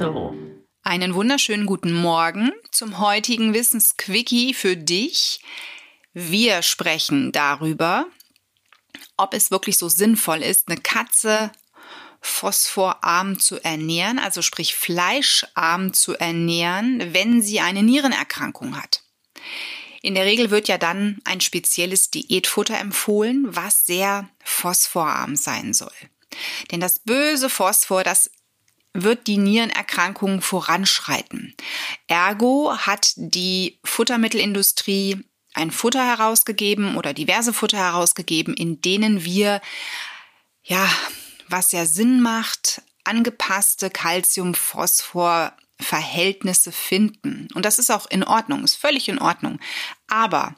Espresso. Einen wunderschönen guten Morgen zum heutigen Wissensquickie für dich. Wir sprechen darüber, ob es wirklich so sinnvoll ist, eine Katze phosphorarm zu ernähren, also sprich fleischarm zu ernähren, wenn sie eine Nierenerkrankung hat. In der Regel wird ja dann ein spezielles Diätfutter empfohlen, was sehr phosphorarm sein soll. Denn das böse Phosphor, das wird die Nierenerkrankung voranschreiten. Ergo hat die Futtermittelindustrie ein Futter herausgegeben oder diverse Futter herausgegeben, in denen wir, ja, was ja Sinn macht, angepasste Calcium-Phosphor-Verhältnisse finden. Und das ist auch in Ordnung, ist völlig in Ordnung. Aber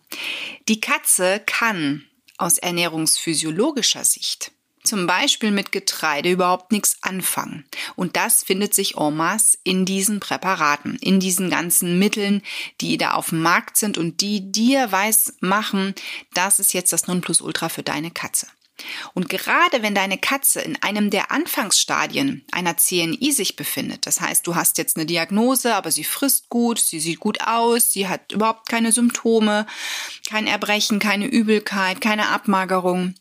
die Katze kann aus ernährungsphysiologischer Sicht zum Beispiel mit Getreide überhaupt nichts anfangen. Und das findet sich en masse in diesen Präparaten, in diesen ganzen Mitteln, die da auf dem Markt sind und die dir weiß machen, das ist jetzt das Nonplusultra für deine Katze. Und gerade wenn deine Katze in einem der Anfangsstadien einer CNI sich befindet, das heißt, du hast jetzt eine Diagnose, aber sie frisst gut, sie sieht gut aus, sie hat überhaupt keine Symptome, kein Erbrechen, keine Übelkeit, keine Abmagerung,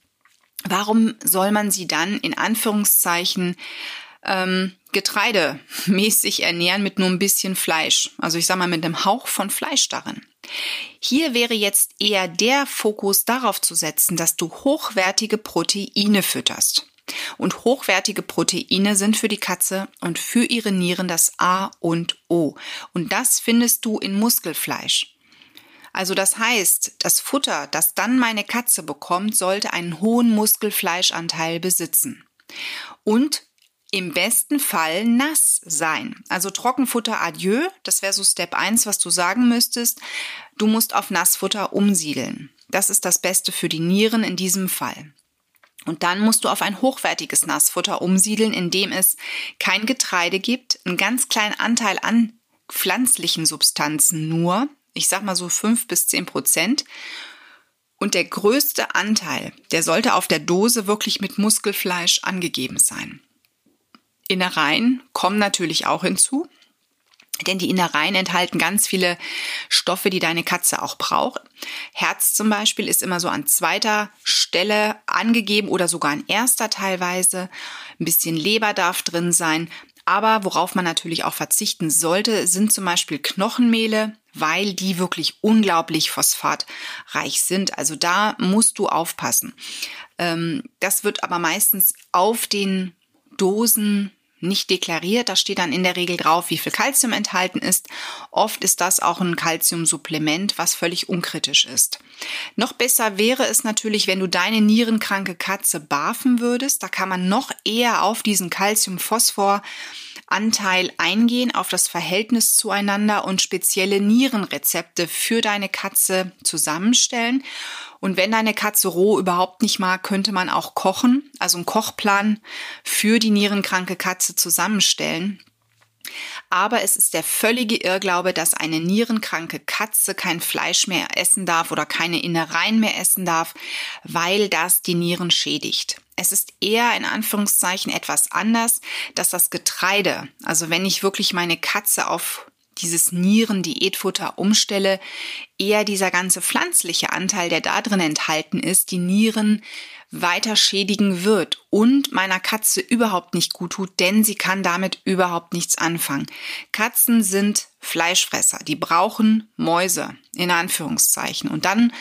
warum soll man sie dann in Anführungszeichen ähm, getreidemäßig ernähren mit nur ein bisschen Fleisch? Also ich sage mal mit einem Hauch von Fleisch darin. Hier wäre jetzt eher der Fokus darauf zu setzen, dass du hochwertige Proteine fütterst. Und hochwertige Proteine sind für die Katze und für ihre Nieren das A und O. Und das findest du in Muskelfleisch. Also das heißt, das Futter, das dann meine Katze bekommt, sollte einen hohen Muskelfleischanteil besitzen. Und im besten Fall nass sein. Also Trockenfutter adieu, das wäre so Step 1, was du sagen müsstest. Du musst auf Nassfutter umsiedeln. Das ist das Beste für die Nieren in diesem Fall. Und dann musst du auf ein hochwertiges Nassfutter umsiedeln, in dem es kein Getreide gibt, einen ganz kleinen Anteil an pflanzlichen Substanzen nur, ich sag mal so fünf bis zehn Prozent. Und der größte Anteil, der sollte auf der Dose wirklich mit Muskelfleisch angegeben sein. Innereien kommen natürlich auch hinzu, denn die Innereien enthalten ganz viele Stoffe, die deine Katze auch braucht. Herz zum Beispiel ist immer so an zweiter Stelle angegeben oder sogar an erster teilweise. Ein bisschen Leber darf drin sein. Aber worauf man natürlich auch verzichten sollte, sind zum Beispiel Knochenmehle, weil die wirklich unglaublich phosphatreich sind. Also da musst du aufpassen. Ähm, das wird aber meistens auf den Dosen nicht deklariert. Da steht dann in der Regel drauf, wie viel Kalzium enthalten ist. Oft ist das auch ein Kalziumsupplement, was völlig unkritisch ist. Noch besser wäre es natürlich, wenn du deine nierenkranke Katze barfen würdest. Da kann man noch eher auf diesen Calcium-Phosphor Anteil eingehen auf das Verhältnis zueinander und spezielle Nierenrezepte für deine Katze zusammenstellen. Und wenn deine Katze roh überhaupt nicht mag, könnte man auch kochen, also einen Kochplan für die nierenkranke Katze zusammenstellen. Aber es ist der völlige Irrglaube, dass eine nierenkranke Katze kein Fleisch mehr essen darf oder keine Innereien mehr essen darf, weil das die Nieren schädigt. Es ist eher in Anführungszeichen etwas anders, dass das Getreide, also wenn ich wirklich meine Katze auf dieses Nieren-Diätfutter umstelle, eher dieser ganze pflanzliche Anteil, der da drin enthalten ist, die Nieren weiter schädigen wird und meiner Katze überhaupt nicht gut tut, denn sie kann damit überhaupt nichts anfangen. Katzen sind Fleischfresser, die brauchen Mäuse in Anführungszeichen. Und dann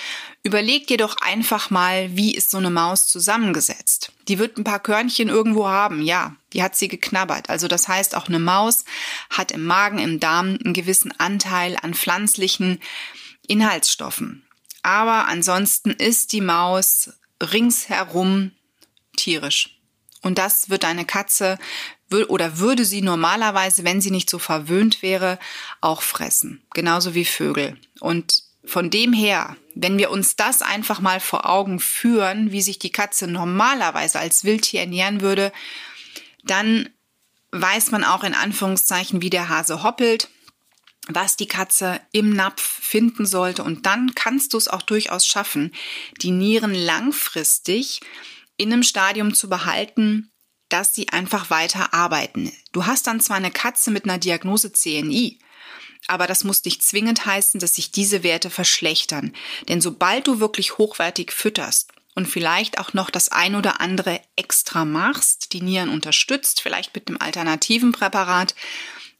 überleg dir doch einfach mal, wie ist so eine Maus zusammengesetzt. Die wird ein paar Körnchen irgendwo haben, ja, die hat sie geknabbert. Also das heißt, auch eine Maus hat im Magen, im Darm einen gewissen Anteil an pflanzlichen Inhaltsstoffen. Aber ansonsten ist die Maus ringsherum tierisch. Und das wird eine Katze oder würde sie normalerweise, wenn sie nicht so verwöhnt wäre, auch fressen. Genauso wie Vögel. Und von dem her, wenn wir uns das einfach mal vor Augen führen, wie sich die Katze normalerweise als Wildtier ernähren würde, dann weiß man auch in Anführungszeichen, wie der Hase hoppelt was die Katze im Napf finden sollte. Und dann kannst du es auch durchaus schaffen, die Nieren langfristig in einem Stadium zu behalten, dass sie einfach weiter arbeiten. Du hast dann zwar eine Katze mit einer Diagnose CNI, aber das muss nicht zwingend heißen, dass sich diese Werte verschlechtern. Denn sobald du wirklich hochwertig fütterst und vielleicht auch noch das ein oder andere extra machst, die Nieren unterstützt, vielleicht mit einem alternativen Präparat,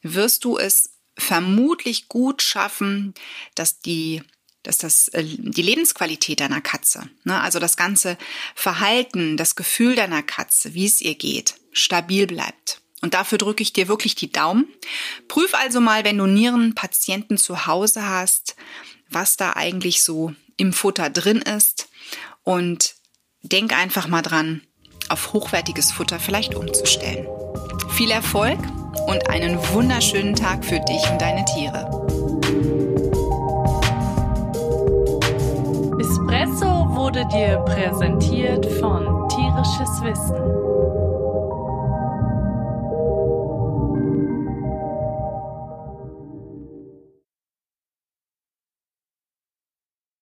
wirst du es vermutlich gut schaffen, dass die dass das äh, die Lebensqualität deiner Katze, ne, also das ganze Verhalten, das Gefühl deiner Katze, wie es ihr geht, stabil bleibt. Und dafür drücke ich dir wirklich die Daumen. Prüf also mal, wenn du Nierenpatienten zu Hause hast, was da eigentlich so im Futter drin ist. Und denk einfach mal dran, auf hochwertiges Futter vielleicht umzustellen. Viel Erfolg und einen wunderschönen Tag für dich und deine Tiere. Espresso wurde dir präsentiert von Tierisches Wissen